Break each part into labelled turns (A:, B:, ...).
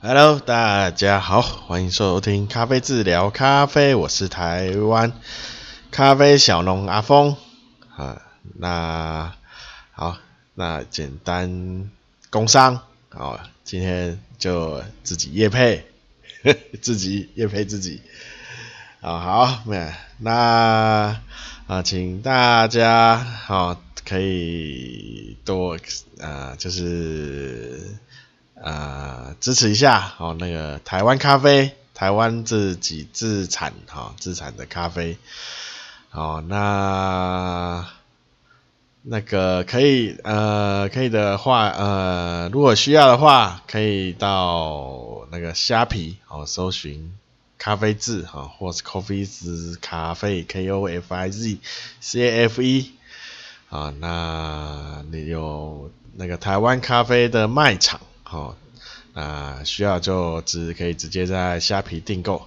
A: Hello，大家好，欢迎收听咖啡治疗咖啡，我是台湾咖啡小农阿峰啊。那好，那简单工商好，今天就自己业配，自己业配自己啊。好，那那啊，请大家好可以多啊，就是。呃，支持一下哦，那个台湾咖啡，台湾自己自产哈、哦，自产的咖啡，哦，那那个可以呃，可以的话呃，如果需要的话，可以到那个虾皮哦，搜寻咖啡字哈、或是 Coffees 咖啡 K O F I Z C A F E 啊、那你有那个台湾咖啡的卖场。好，那需要就只可以直接在虾皮订购。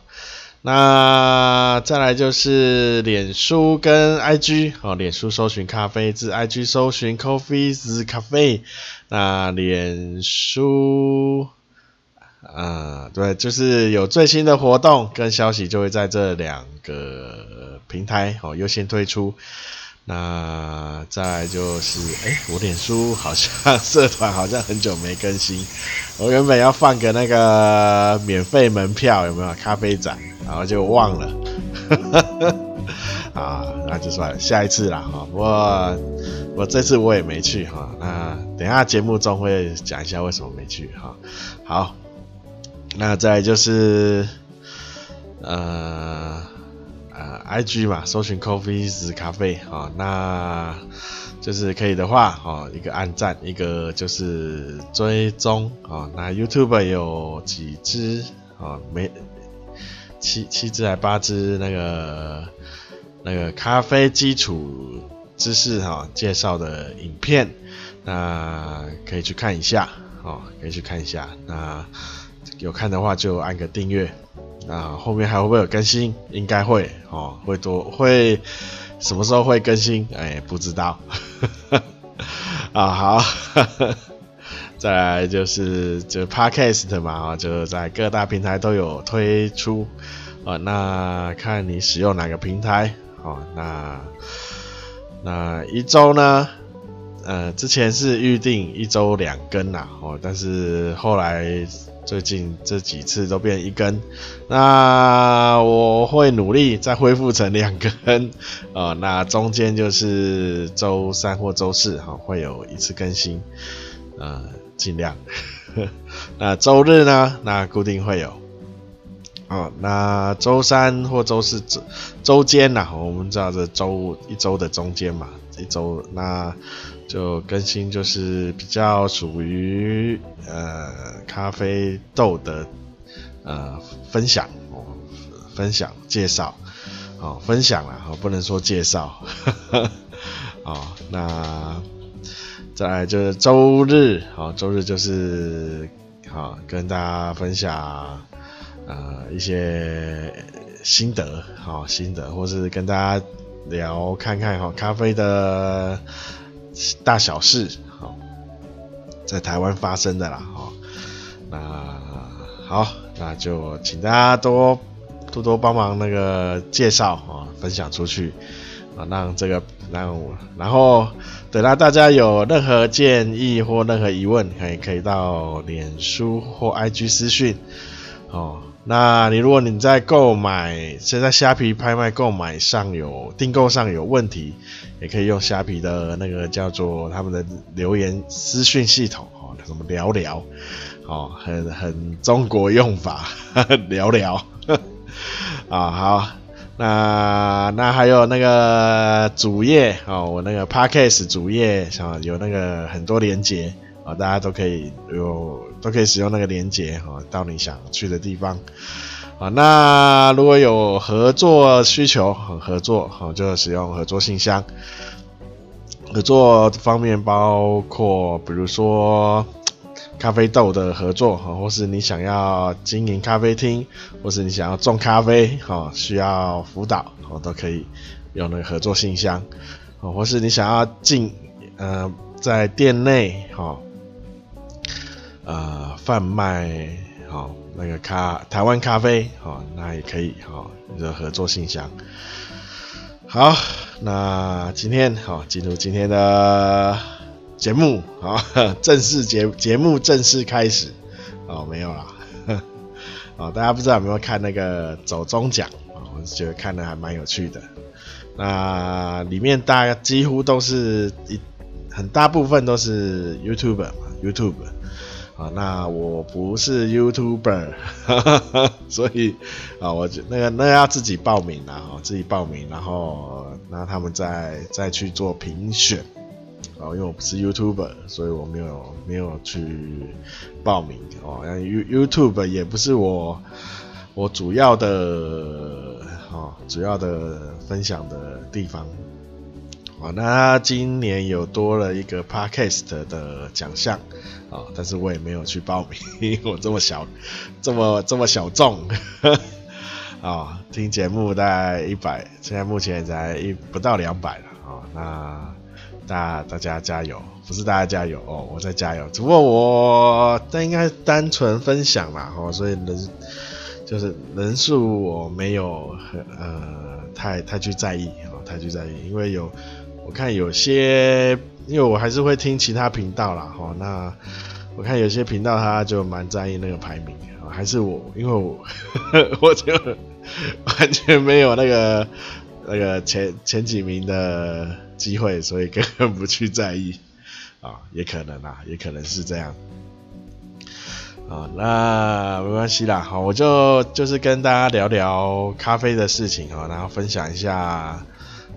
A: 那再来就是脸书跟 IG，好，脸书搜寻咖啡字，IG 搜寻 Coffees Cafe。那脸书，啊，对，就是有最新的活动跟消息，就会在这两个平台好优先推出。那再就是，哎、我脸书好像社团好像很久没更新，我原本要放个那个免费门票，有没有咖啡展，然后就忘了，啊，那就算了，下一次啦哈。不过我这次我也没去哈，那等下节目中会讲一下为什么没去哈。好，那再就是，呃。I G 嘛，搜寻 Coffees 咖啡啊，那就是可以的话，哦，一个按赞，一个就是追踪啊。那 YouTube 有几支啊？没七七支还八支那个那个咖啡基础知识哈介绍的影片，那可以去看一下哦，可以去看一下。那有看的话就按个订阅。啊，后面还会不会有更新？应该会哦，会多会什么时候会更新？哎，不知道。啊，好，再来就是就 Podcast 嘛，就在各大平台都有推出啊。那看你使用哪个平台哦。那那一周呢？呃，之前是预定一周两更呐，哦，但是后来。最近这几次都变一更，那我会努力再恢复成两更，啊、呃，那中间就是周三或周四哈会有一次更新，呃，尽量。那周日呢？那固定会有，哦、那周三或周四周周间呐，我们知道这周一周的中间嘛，一周那。就更新就是比较属于呃咖啡豆的呃分享哦，分享介绍哦，分享啦，哦，不能说介绍，哦，那再来就是周日，好，周日就是好跟大家分享呃一些心得，好心得，或是跟大家聊看看哈咖啡的。大小事，好，在台湾发生的啦，哈，那好，那就请大家多多多帮忙那个介绍啊，分享出去啊，让这个让我，然后等到大家有任何建议或任何疑问，可以可以到脸书或 IG 私讯，哦。那你如果你在购买，现在虾皮拍卖购买上有订购上有问题，也可以用虾皮的那个叫做他们的留言私讯系统哦，什么聊聊哦，很很中国用法，呵 呵聊聊。啊、好，那那还有那个主页哦，我那个 Podcast 主页啊有那个很多连接啊、大家都可以有。都可以使用那个连接哈，到你想去的地方啊。那如果有合作需求，合作好就使用合作信箱。合作方面包括，比如说咖啡豆的合作哈，或是你想要经营咖啡厅，或是你想要种咖啡哈，需要辅导，都可以用那个合作信箱。啊或是你想要进呃在店内哈。呃，贩卖好，那个咖台湾咖啡，好，那也可以，好，你的合作信箱。好，那今天好进入今天的节目，好，正式节节目正式开始，哦，没有啦，哦，大家不知道有没有看那个走中奖啊，我觉得看的还蛮有趣的。那里面大概几乎都是一很大部分都是 YouTube 嘛，YouTube。啊，那我不是 YouTuber，所以啊，我就那个那要自己报名啦，哈，自己报名，然后那他们再再去做评选，啊，因为我不是 YouTuber，所以我没有没有去报名哦。那 You YouTube 也不是我我主要的哈，主要的分享的地方。哦，那今年有多了一个 Podcast 的奖项啊，但是我也没有去报名，因为我这么小，这么这么小众，啊，听节目大概一百，现在目前才一不到两百了啊，那大大家加油，不是大家加油哦，我在加油，只不过我但应该单纯分享嘛，哦，所以人就是人数我没有很呃太太去在意哦，太去在意，因为有。我看有些，因为我还是会听其他频道啦，哈，那我看有些频道他就蛮在意那个排名，还是我，因为我 我就完全没有那个那个前前几名的机会，所以根本不去在意啊，也可能啊，也可能是这样啊，那没关系啦，好，我就就是跟大家聊聊咖啡的事情啊，然后分享一下。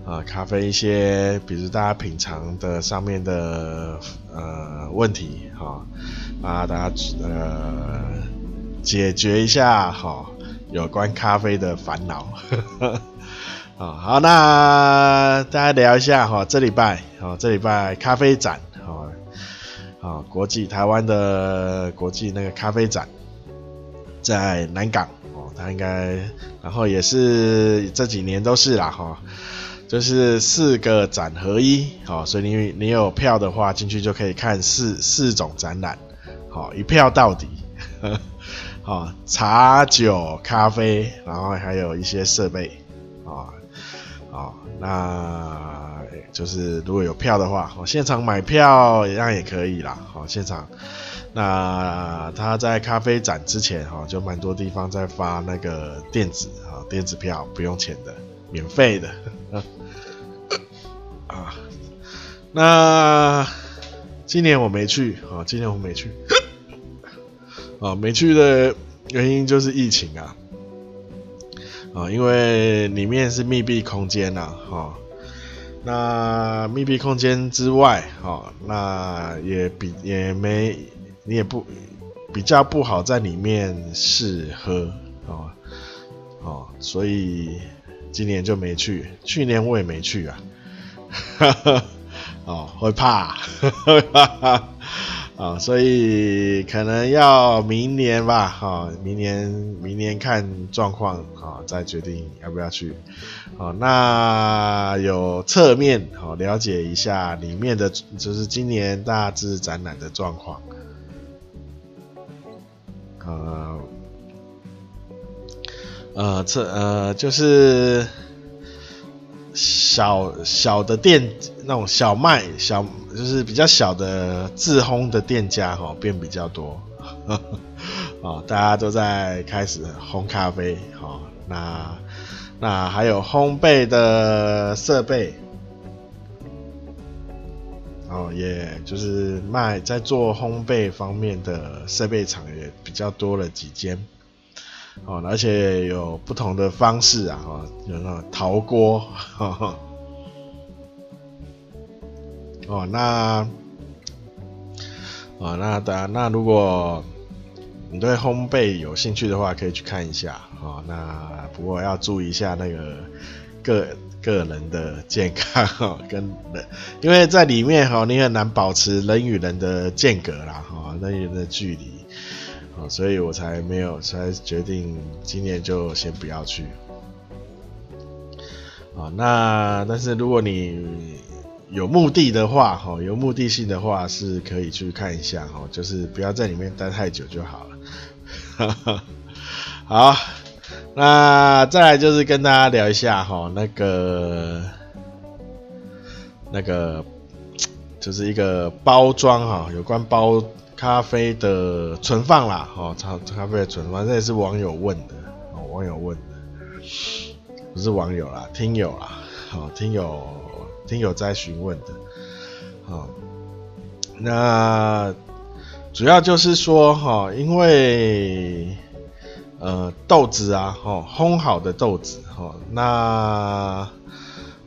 A: 啊，咖啡一些，比如大家品尝的上面的呃问题，哈，啊，大家呃解决一下哈，有关咖啡的烦恼，啊，好，那大家聊一下哈，这礼拜，哦，这礼拜咖啡展，哦，啊，国际台湾的国际那个咖啡展，在南港，哦，它应该，然后也是这几年都是啦，哈。就是四个展合一，好，所以你你有票的话，进去就可以看四四种展览，好，一票到底，好，茶酒咖啡，然后还有一些设备，啊，好，那就是如果有票的话，好，现场买票一样也可以啦，好，现场，那他在咖啡展之前，哈，就蛮多地方在发那个电子啊电子票，不用钱的，免费的。啊，那今年我没去啊，今年我没去。啊，没去的原因就是疫情啊。啊，因为里面是密闭空间呐，哈，那密闭空间之外，哈，那也比也没你也不比较不好在里面试喝啊，哦，所以今年就没去，去年我也没去啊。哦，会怕，啊，所以可能要明年吧，哈，明年明年看状况，啊，再决定要不要去，好，那有侧面，好，了解一下里面的，就是今年大致展览的状况，呃，呃，这，呃，就是。小小的店，那种小卖小，就是比较小的自烘的店家哈，变比较多，啊，大家都在开始烘咖啡，哈，那那还有烘焙的设备，哦，也就是卖在做烘焙方面的设备厂也比较多了几间。哦，而且有不同的方式啊，哈，有那种陶锅，哈哈。哦，那，哦，那当然，那如果你对烘焙有兴趣的话，可以去看一下，哦，那不过要注意一下那个个个人的健康，哈，跟人，因为在里面哈，你很难保持人与人的间隔啦，哈，人与人的距离。啊所以我才没有，才决定今年就先不要去。啊，那但是如果你有目的的话，哈，有目的性的话是可以去看一下，哈，就是不要在里面待太久就好了 好，那再来就是跟大家聊一下哈，那个那个就是一个包装哈，有关包咖啡的存放啦，哦，咖咖啡的存放，这也是网友问的，哦，网友问的，不是网友啦，听友啦，好，听友听友在询问的，好，那主要就是说哈，因为。呃，豆子啊，哦，烘好的豆子，哦，那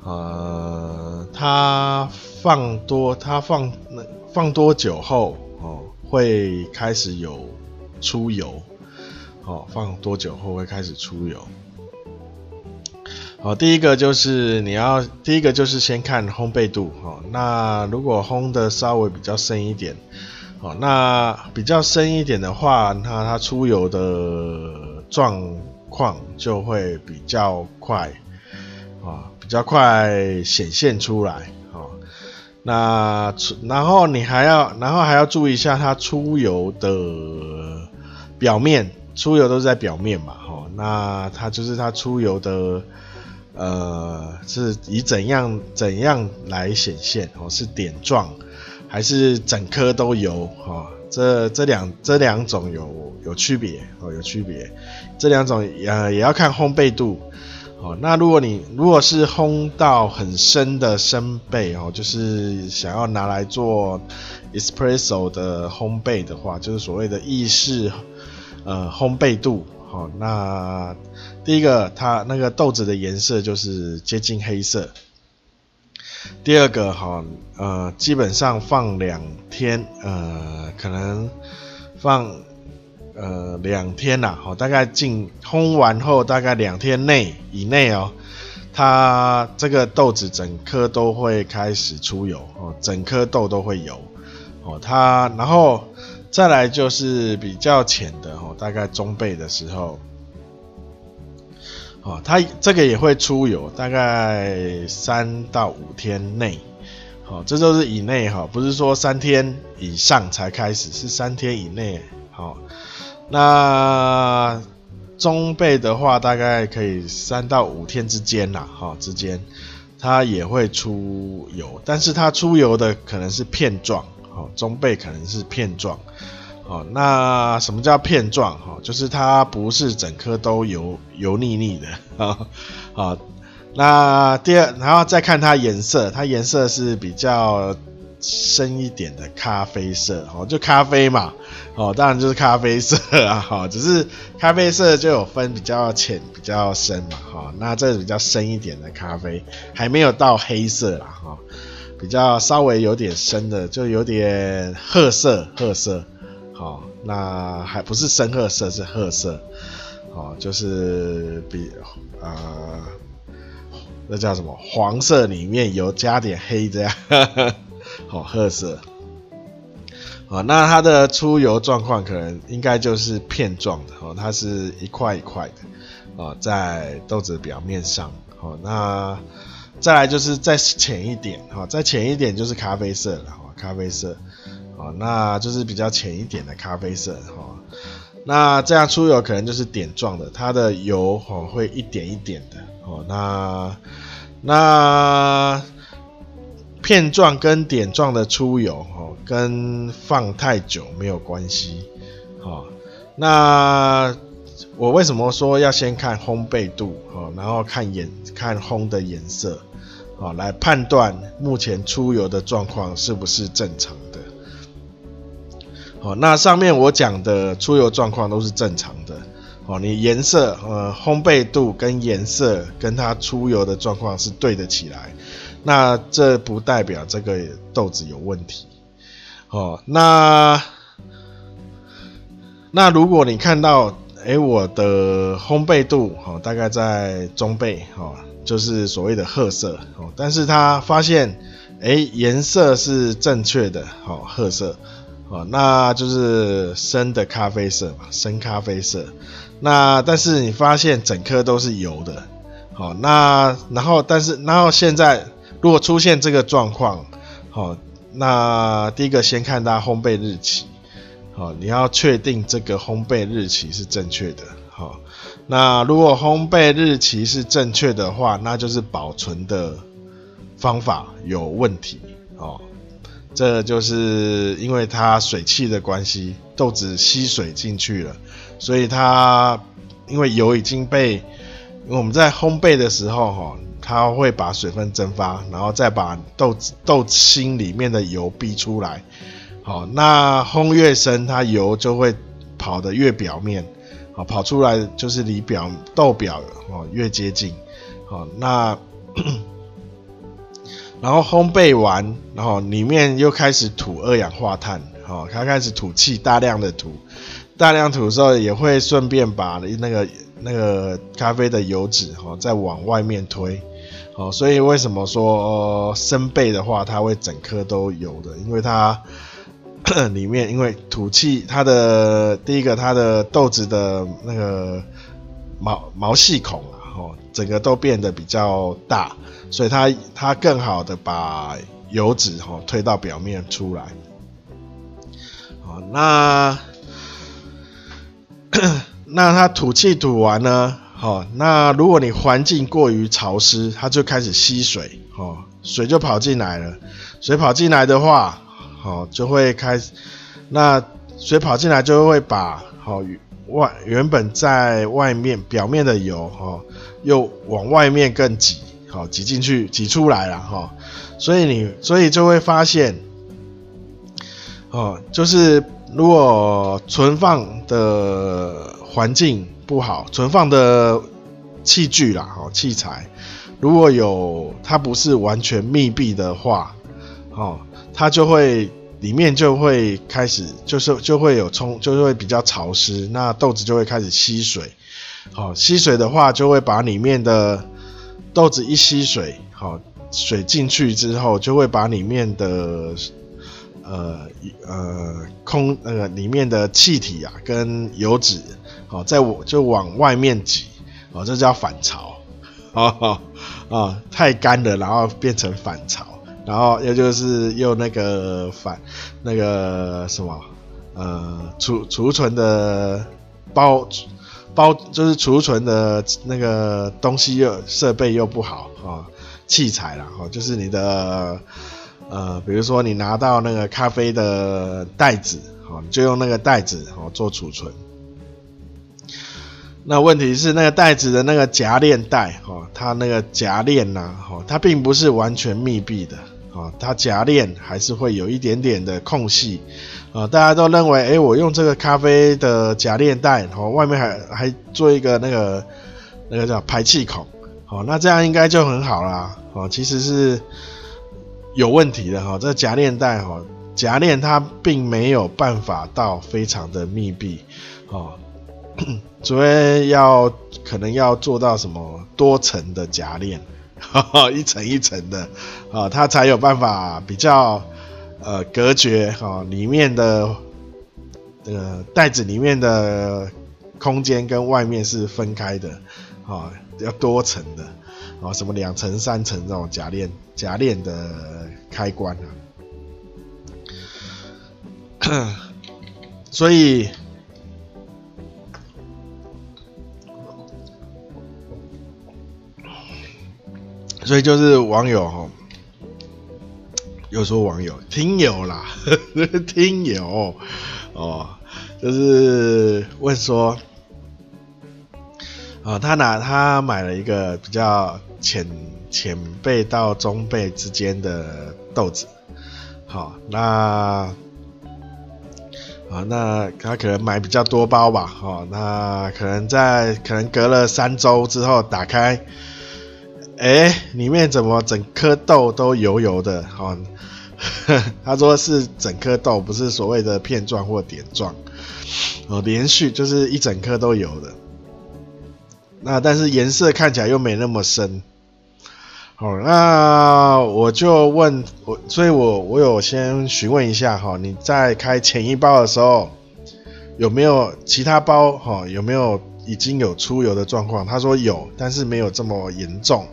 A: 呃，它放多，它放那放多久后，会开始有出油，哦，放多久后会开始出油？好，第一个就是你要，第一个就是先看烘焙度，哈，那如果烘的稍微比较深一点。哦，那比较深一点的话，那它出油的状况就会比较快，啊，比较快显现出来，那，然后你还要，然后还要注意一下它出油的表面，出油都是在表面嘛，哦，那它就是它出油的，呃，是以怎样怎样来显现，哦，是点状。还是整颗都油哈，这这两这两种有有区别哦，有区别。这两种呃也要看烘焙度哦。那如果你如果是烘到很深的深焙哦，就是想要拿来做 espresso 的烘焙的话，就是所谓的意式呃烘焙度哦。那第一个它那个豆子的颜色就是接近黑色。第二个哈，呃，基本上放两天，呃，可能放呃两天呐，好，大概进烘完后大概两天内以内哦，它这个豆子整颗都会开始出油哦，整颗豆都会油哦，它然后再来就是比较浅的哦，大概中背的时候。哦，它这个也会出油，大概三到五天内，哦，这都是以内哈，不是说三天以上才开始，是三天以内。好，那中背的话，大概可以三到五天之间呐，哈，之间它也会出油，但是它出油的可能是片状，好，中背可能是片状。哦，那什么叫片状？哈，就是它不是整颗都油油腻腻的啊。好，那第二，然后再看它颜色，它颜色是比较深一点的咖啡色，哦，就咖啡嘛，哦，当然就是咖啡色啊，哈，只是咖啡色就有分比较浅、比较深嘛，哈，那这比较深一点的咖啡，还没有到黑色啦，哈，比较稍微有点深的，就有点褐色，褐色。好，那还不是深褐色，是褐色。好，就是比呃，那叫什么？黄色里面有加点黑这样。好，褐色。好，那它的出油状况可能应该就是片状的。哦，它是一块一块的。哦，在豆子表面上。哦，那再来就是再浅一点。好，再浅一点就是咖啡色了。好，咖啡色。哦，那就是比较浅一点的咖啡色哈。那这样出油可能就是点状的，它的油哦会一点一点的哦。那那片状跟点状的出油哦，跟放太久没有关系。好，那我为什么说要先看烘焙度哦，然后看颜看烘的颜色，哦，来判断目前出油的状况是不是正常的。哦，那上面我讲的出油状况都是正常的。哦，你颜色、呃，烘焙度跟颜色跟它出油的状况是对得起来，那这不代表这个豆子有问题。哦，那那如果你看到，哎，我的烘焙度，哦，大概在中焙，哦，就是所谓的褐色，哦，但是他发现，哎，颜色是正确的，哦，褐色。哦，那就是深的咖啡色嘛，深咖啡色。那但是你发现整颗都是油的，好，那然后但是然后现在如果出现这个状况，好，那第一个先看它烘焙日期，好，你要确定这个烘焙日期是正确的。好，那如果烘焙日期是正确的话，那就是保存的方法有问题。哦，这就是因为它水汽的关系，豆子吸水进去了，所以它因为油已经被，因为我们在烘焙的时候，哈，它会把水分蒸发，然后再把豆子豆心里面的油逼出来。好，那烘越深，它油就会跑得越表面，好，跑出来就是离表豆表哦越接近，好，那 然后烘焙完，然后里面又开始吐二氧化碳，好，它开始吐气，大量的吐，大量吐的时候也会顺便把那个那个咖啡的油脂哈再往外面推，哦，所以为什么说生焙的话它会整颗都油的，因为它。里面因为吐气，它的第一个，它的豆子的那个毛毛细孔啊，哦，整个都变得比较大，所以它它更好的把油脂哦推到表面出来。好，那 那它吐气吐完呢，好，那如果你环境过于潮湿，它就开始吸水，哦，水就跑进来了，水跑进来的话。好，就会开始，那水跑进来就会把好外原本在外面表面的油哈，又往外面更挤，好挤进去挤出来了哈，所以你所以就会发现，哦，就是如果存放的环境不好，存放的器具啦，好器材，如果有它不是完全密闭的话，哦。它就会里面就会开始就是就会有冲，就会比较潮湿，那豆子就会开始吸水。好，吸水的话就会把里面的豆子一吸水，好，水进去之后就会把里面的呃呃空那个里面的气体啊跟油脂，好，在我就往外面挤，哦，这叫反潮，啊 啊，太干了，然后变成反潮。然后又就是用那个反那个什么呃储储存的包包就是储存的那个东西又设备又不好啊、器材啦哈、哦、就是你的呃比如说你拿到那个咖啡的袋子哦你就用那个袋子哦做储存。那问题是那个袋子的那个夹链带哦它那个夹链呐哦它并不是完全密闭的。啊，它夹链还是会有一点点的空隙，啊，大家都认为，哎，我用这个咖啡的夹链袋，哦，外面还还做一个那个那个叫排气孔，哦，那这样应该就很好啦，哦，其实是有问题的哈，这夹链袋哈，夹链它并没有办法到非常的密闭，哦，除非要可能要做到什么多层的夹链。哈 哈一层一层的，啊，它才有办法比较呃隔绝哈，里面的呃袋子里面的空间跟外面是分开的，啊，要多层的，啊，什么两层三层这种夹链夹链的开关啊，所以。所以就是网友哈，又说网友听友啦，听友哦，就是问说，啊，他拿他买了一个比较浅浅焙到中辈之间的豆子，好，那啊，那他可能买比较多包吧，哦，那可能在可能隔了三周之后打开。哎，里面怎么整颗豆都油油的？哦，他说是整颗豆，不是所谓的片状或点状。哦，连续就是一整颗都油的。那但是颜色看起来又没那么深。好，那我就问我，所以我我有先询问一下哈，你在开前一包的时候有没有其他包哈？有没有已经有出油的状况？他说有，但是没有这么严重。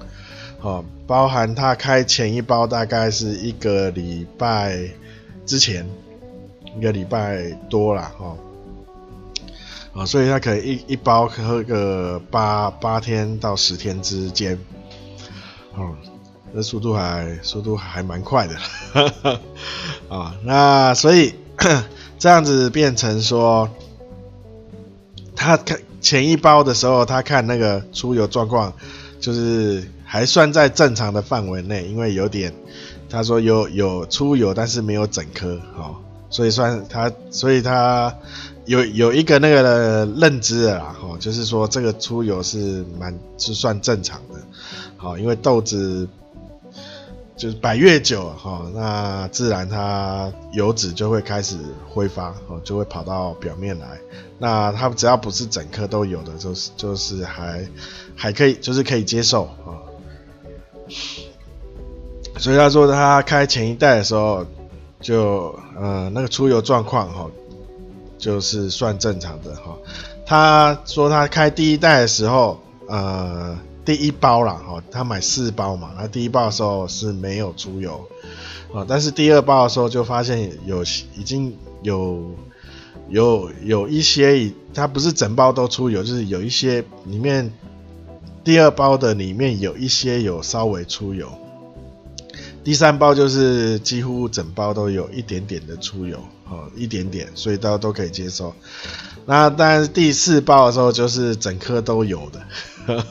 A: 哦，包含他开前一包大概是一个礼拜之前，一个礼拜多了哈。啊，所以它可以一一包喝个八八天到十天之间，哦，这速度还速度还蛮快的，啊，那所以这样子变成说，他看前一包的时候，他看那个出油状况，就是还算在正常的范围内，因为有点他说有有出油，但是没有整颗，哦，所以算他，所以他。有有一个那个认知的啦，哈，就是说这个出油是蛮是算正常的，好，因为豆子就是摆越久，哈，那自然它油脂就会开始挥发，哦，就会跑到表面来。那它只要不是整颗都有的，就是就是还还可以，就是可以接受啊。所以他说他开前一代的时候，就呃那个出油状况，哈。就是算正常的哈，他说他开第一代的时候，呃，第一包啦哈，他买四包嘛，那第一包的时候是没有出油，啊，但是第二包的时候就发现有已经有有有一些，它不是整包都出油，就是有一些里面第二包的里面有一些有稍微出油，第三包就是几乎整包都有一点点的出油。哦，一点点，所以大家都可以接受。那但是第四包的时候，就是整颗都有的。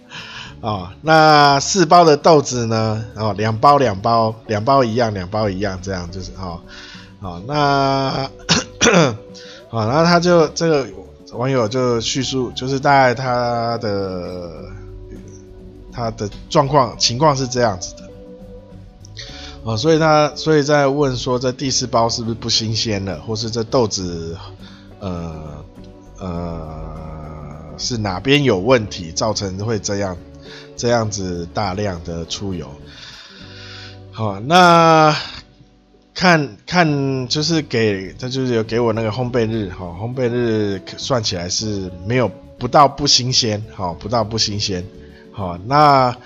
A: 哦，那四包的豆子呢？哦，两包两包，两包一样，两包一样，这样就是哦。哦，那，好，然后他就这个网友就叙述，就是大概他的他的状况情况是这样子的。哦，所以他所以在问说，这第四包是不是不新鲜了，或是这豆子，呃呃，是哪边有问题，造成会这样这样子大量的出油？好，那看看就是给他就是有给我那个烘焙日，哈，烘焙日算起来是没有不到不新鲜，好，不到不新鲜，好，那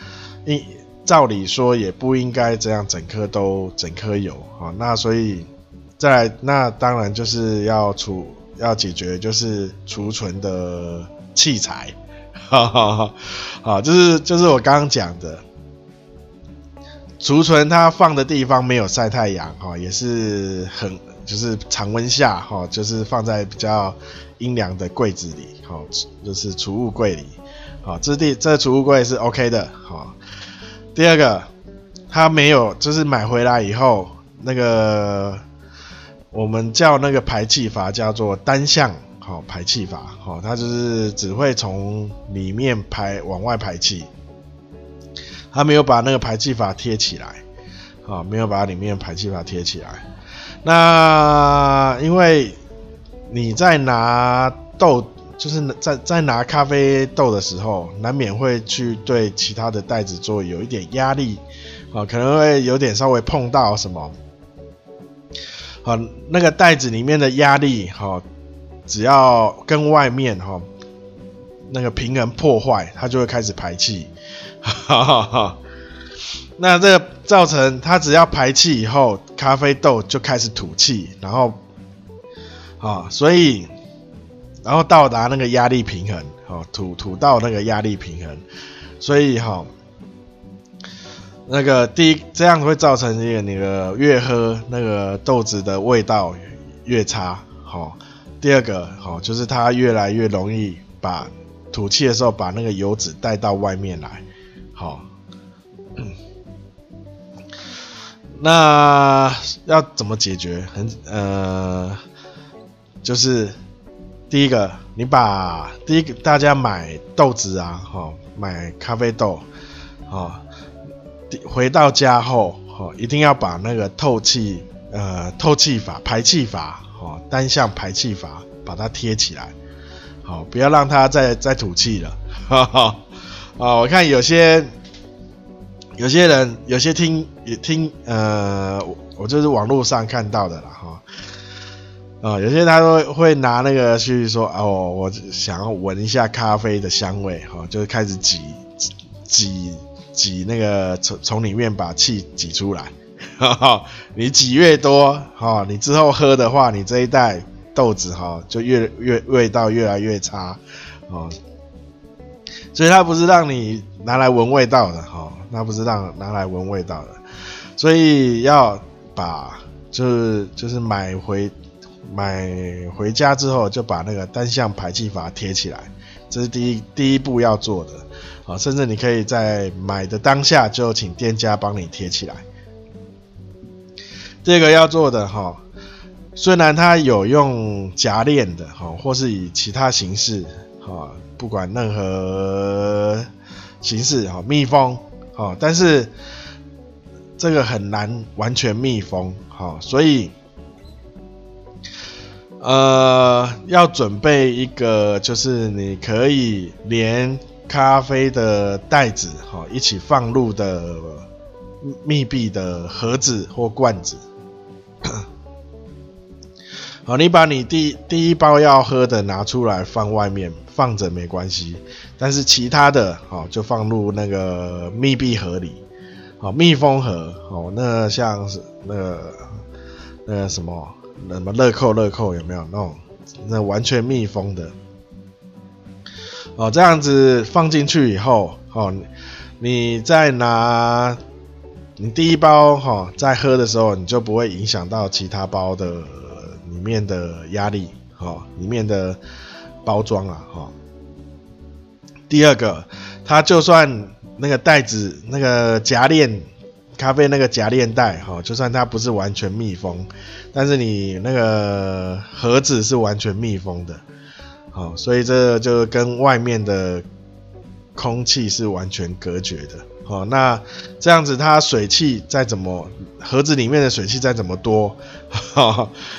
A: 一。照理说也不应该这样，整颗都整颗有啊。那所以再来，那当然就是要储要解决就是储存的器材，哈哈哈。好，就是就是我刚刚讲的，储存它放的地方没有晒太阳哈，也是很就是常温下哈，就是放在比较阴凉的柜子里哈，就是储物柜里。好，这地这储物柜是 OK 的哈。第二个，他没有，就是买回来以后，那个我们叫那个排气阀叫做单向好排气阀，好，它就是只会从里面排往外排气，他没有把那个排气阀贴起来，好，没有把里面排气阀贴起来。那因为你在拿豆。就是在在拿咖啡豆的时候，难免会去对其他的袋子做有一点压力，啊，可能会有点稍微碰到什么，啊，那个袋子里面的压力，哈，只要跟外面哈那个平衡破坏，它就会开始排气，哈哈哈。那这个造成它只要排气以后，咖啡豆就开始吐气，然后，啊，所以。然后到达那个压力平衡，好吐吐到那个压力平衡，所以哈，那个第一这样会造成一个那个越喝那个豆子的味道越差，好，第二个好就是它越来越容易把吐气的时候把那个油脂带到外面来，好，那要怎么解决？很呃，就是。第一个，你把第一个大家买豆子啊，哈，买咖啡豆，啊，回到家后，哈，一定要把那个透气，呃，透气阀、排气阀，哈，单向排气阀把它贴起来，好，不要让它再再吐气了，哈哈，啊，我看有些有些人有些听也听，呃，我就是网络上看到的了，哈。啊、有些人他都会拿那个去说哦，我想要闻一下咖啡的香味，哈、哦，就开始挤挤挤那个从从里面把气挤出来，哈哈，你挤越多，哈，你之后喝的话，你这一袋豆子哈就越越味道越来越差，哦，所以它不是让你拿来闻味道的，哈，那不是让拿来闻味道的，所以要把就是就是买回买回家之后就把那个单向排气阀贴起来，这是第一第一步要做的。啊，甚至你可以在买的当下就请店家帮你贴起来。这个要做的哈，虽然它有用夹链的哈，或是以其他形式哈，不管任何形式哈，密封哈，但是这个很难完全密封哈，所以呃，要准备一个就是你可以连。咖啡的袋子，哈，一起放入的密闭的盒子或罐子。好，你把你第第一包要喝的拿出来放外面放着没关系，但是其他的，好，就放入那个密闭盒里，好，密封盒，好，那像是那个那个什么什么乐扣乐扣有没有那种那完全密封的？哦，这样子放进去以后，哦，你再拿你第一包哈、哦，在喝的时候，你就不会影响到其他包的里面的压力，哈、哦，里面的包装啊，哈、哦。第二个，它就算那个袋子那个夹链咖啡那个夹链袋，哈、就算它不是完全密封，但是你那个盒子是完全密封的。好，所以这就跟外面的空气是完全隔绝的。好，那这样子，它水汽再怎么盒子里面的水汽再怎么多，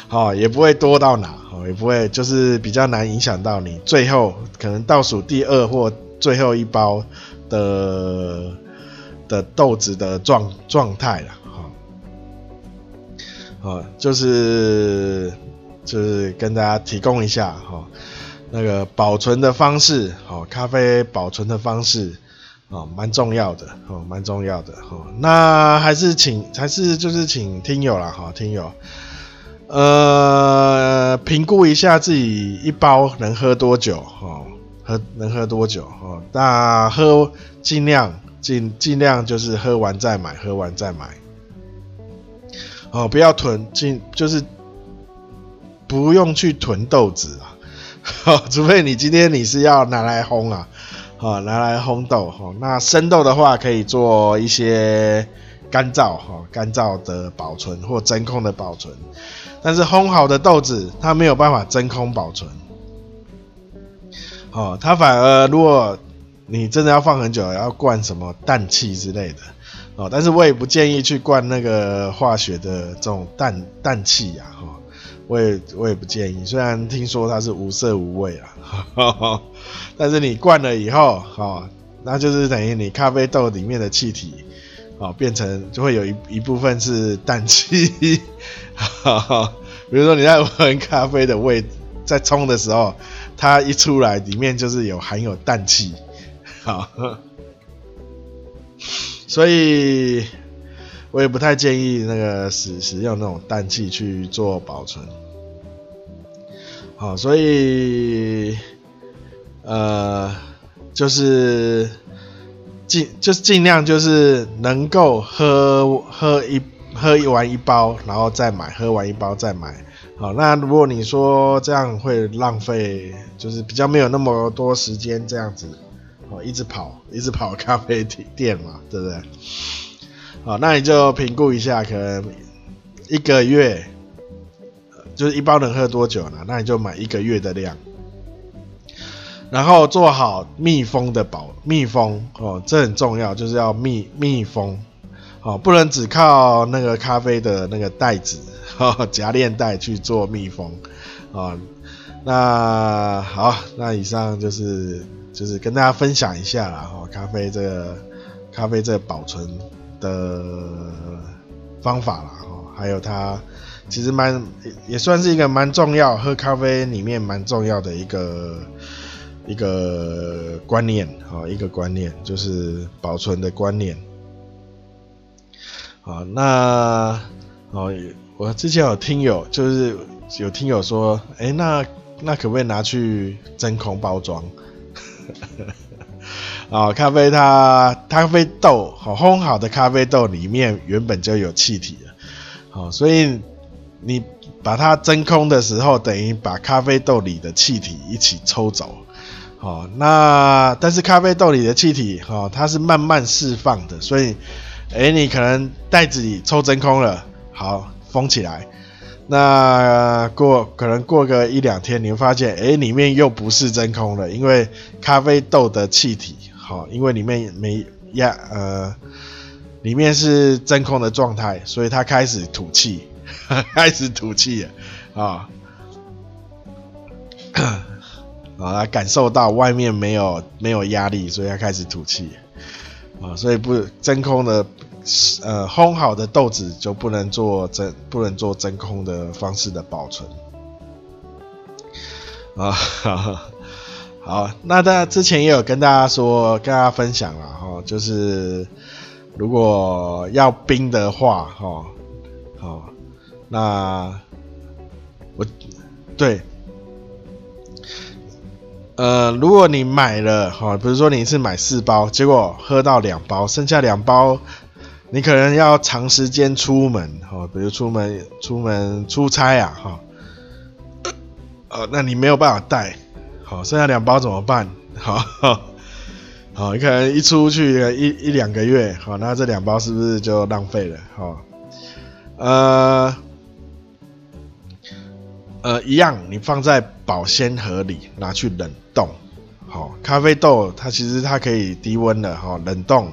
A: 好，也不会多到哪，好，也不会就是比较难影响到你最后可能倒数第二或最后一包的的豆子的状状态了。哈好，就是就是跟大家提供一下哈。那个保存的方式，好，咖啡保存的方式，哦，蛮重要的，哦，蛮重要的，哈。那还是请，还是就是请听友啦，哈，听友，呃，评估一下自己一包能喝多久，哈，喝能喝多久，哈。那喝尽量尽尽量就是喝完再买，喝完再买，哦，不要囤，尽就是不用去囤豆子啊。除非你今天你是要拿来烘啊，好，拿来烘豆，哈，那生豆的话可以做一些干燥，哈，干燥的保存或真空的保存，但是烘好的豆子它没有办法真空保存，哦，它反而如果你真的要放很久，要灌什么氮气之类的，哦，但是我也不建议去灌那个化学的这种氮氮气呀，哈。我也我也不建议，虽然听说它是无色无味啊，但是你灌了以后，哈，那就是等于你咖啡豆里面的气体，啊，变成就会有一一部分是氮气，哈 哈比如说你在闻咖啡的味，在冲的时候，它一出来里面就是有含有氮气，好，所以。我也不太建议那个使使用那种氮气去做保存，好，所以呃，就是尽就是尽量就是能够喝喝一喝一完一包，然后再买，喝完一包再买，好，那如果你说这样会浪费，就是比较没有那么多时间这样子，哦，一直跑一直跑咖啡店嘛，对不对？好，那你就评估一下，可能一个月，就是一包能喝多久呢？那你就买一个月的量，然后做好密封的保密封哦，这很重要，就是要密密封，哦，不能只靠那个咖啡的那个袋子夹链袋去做密封，哦，那好，那以上就是就是跟大家分享一下啦，哈，咖啡这个咖啡这个保存。的方法啦，还有它其实蛮也算是一个蛮重要，喝咖啡里面蛮重要的一个一个观念，一个观念就是保存的观念。好，那哦，我之前有听友就是有听友说，哎、那那可不可以拿去真空包装？啊，咖啡它咖啡豆好烘好的咖啡豆里面原本就有气体了，好，所以你把它真空的时候，等于把咖啡豆里的气体一起抽走，好，那但是咖啡豆里的气体哈，它是慢慢释放的，所以，哎，你可能袋子里抽真空了，好，封起来，那过可能过个一两天，你会发现，哎，里面又不是真空了，因为咖啡豆的气体。好，因为里面没压，呃，里面是真空的状态，所以它开始吐气，开始吐气了啊，啊，它感受到外面没有没有压力，所以它开始吐气，啊，所以不真空的，呃，烘好的豆子就不能做真不能做真空的方式的保存，啊，好，那大家之前也有跟大家说，跟大家分享了哈，就是如果要冰的话，哈，好，那我对，呃，如果你买了哈，比如说你是买四包，结果喝到两包，剩下两包，你可能要长时间出门哈，比如出门出门出差啊，哈，呃，那你没有办法带。好，剩下两包怎么办？好，好，你可能一出去一一两个月，好，那这两包是不是就浪费了？好，呃，呃，一样，你放在保鲜盒里，拿去冷冻。好，咖啡豆它其实它可以低温的，哈，冷冻。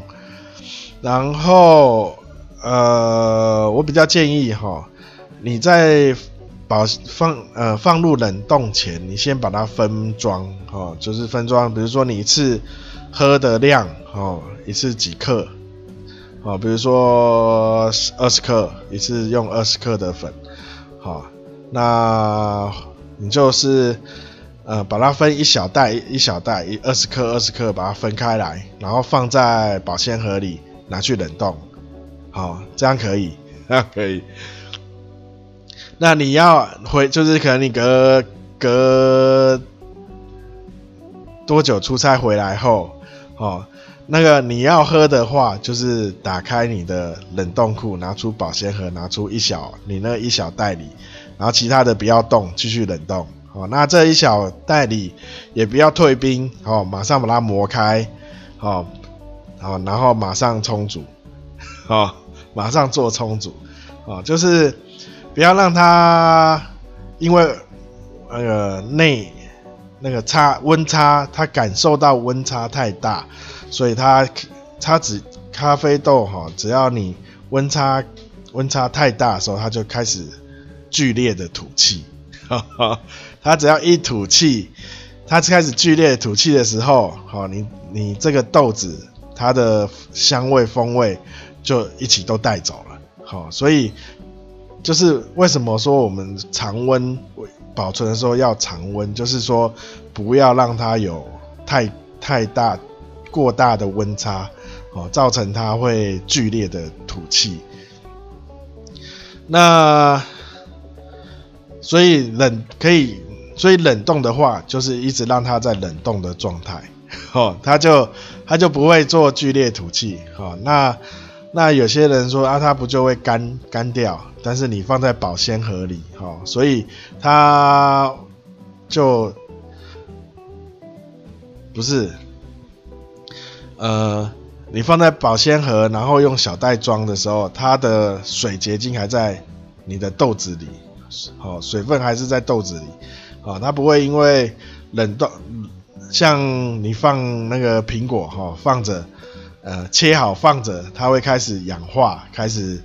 A: 然后，呃，我比较建议哈，你在。保放呃放入冷冻前，你先把它分装哦，就是分装，比如说你一次喝的量哦，一次几克哦，比如说二十克，一次用二十克的粉，好、那你就是呃把它分一小袋一小袋一二十克二十克把它分开来，然后放在保鲜盒里拿去冷冻，好、哦，这样可以，这样可以。那你要回，就是可能你隔隔多久出差回来后，哦，那个你要喝的话，就是打开你的冷冻库，拿出保鲜盒，拿出一小你那一小袋里，然后其他的不要动，继续冷冻。哦，那这一小袋里也不要退冰，哦，马上把它磨开，哦，啊，然后马上充足，啊，马上做充足，哦，就是。不要让它因为那个内那个差温差，它感受到温差太大，所以它它只咖啡豆哈，只要你温差温差太大的时候，它就开始剧烈的吐气。它只要一吐气，它开始剧烈吐气的时候，好，你你这个豆子它的香味风味就一起都带走了。好，所以。就是为什么说我们常温保存的时候要常温，就是说不要让它有太太大过大的温差，哦，造成它会剧烈的吐气。那所以冷可以，所以冷冻的话，就是一直让它在冷冻的状态，哦，它就它就不会做剧烈吐气，哦，那。那有些人说啊，它不就会干干掉？但是你放在保鲜盒里，哈，所以它就不是，呃，你放在保鲜盒，然后用小袋装的时候，它的水结晶还在你的豆子里，好，水分还是在豆子里，啊，它不会因为冷冻，像你放那个苹果，哈，放着。呃，切好放着，它会开始氧化，开始，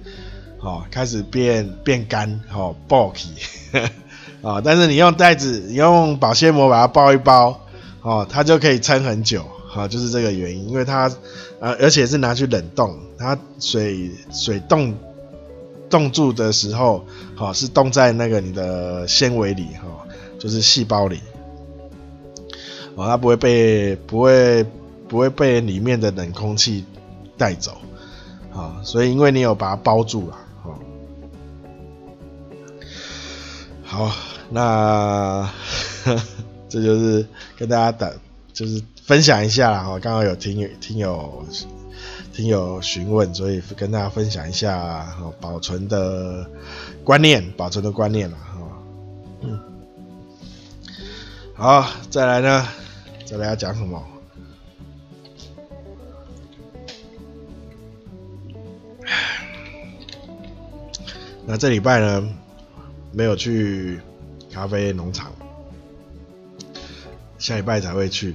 A: 哦，开始变变干，哦，bulky，啊，但是你用袋子，你用保鲜膜把它包一包，哦，它就可以撑很久，好、哦，就是这个原因，因为它，呃，而且是拿去冷冻，它水水冻冻住的时候，好、哦，是冻在那个你的纤维里，哈、哦，就是细胞里，哦，它不会被不会。不会被里面的冷空气带走，啊，所以因为你有把它包住了，哦，好，那 这就是跟大家打，就是分享一下啦，哈，刚好有听友听友听友询问，所以跟大家分享一下保存的观念，保存的观念了，哈，嗯，好，再来呢，再来要讲什么？那这礼拜呢，没有去咖啡农场，下礼拜才会去。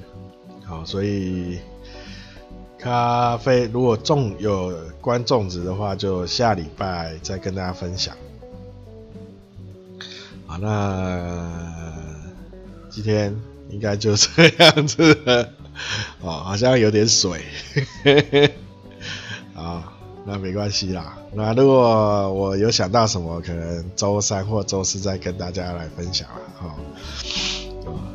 A: 好，所以咖啡如果种有关种植的话，就下礼拜再跟大家分享。好，那今天应该就这样子。哦，好像有点水。啊。那没关系啦。那如果我有想到什么，可能周三或周四再跟大家来分享了。好，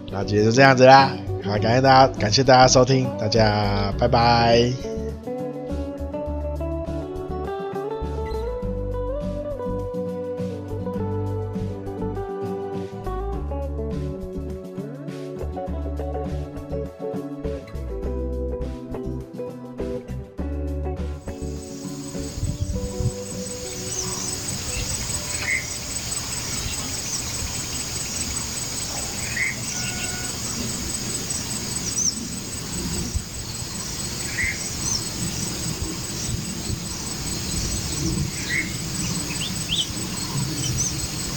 A: 那今天就这样子啦。好，感谢大家，感谢大家收听，大家拜拜。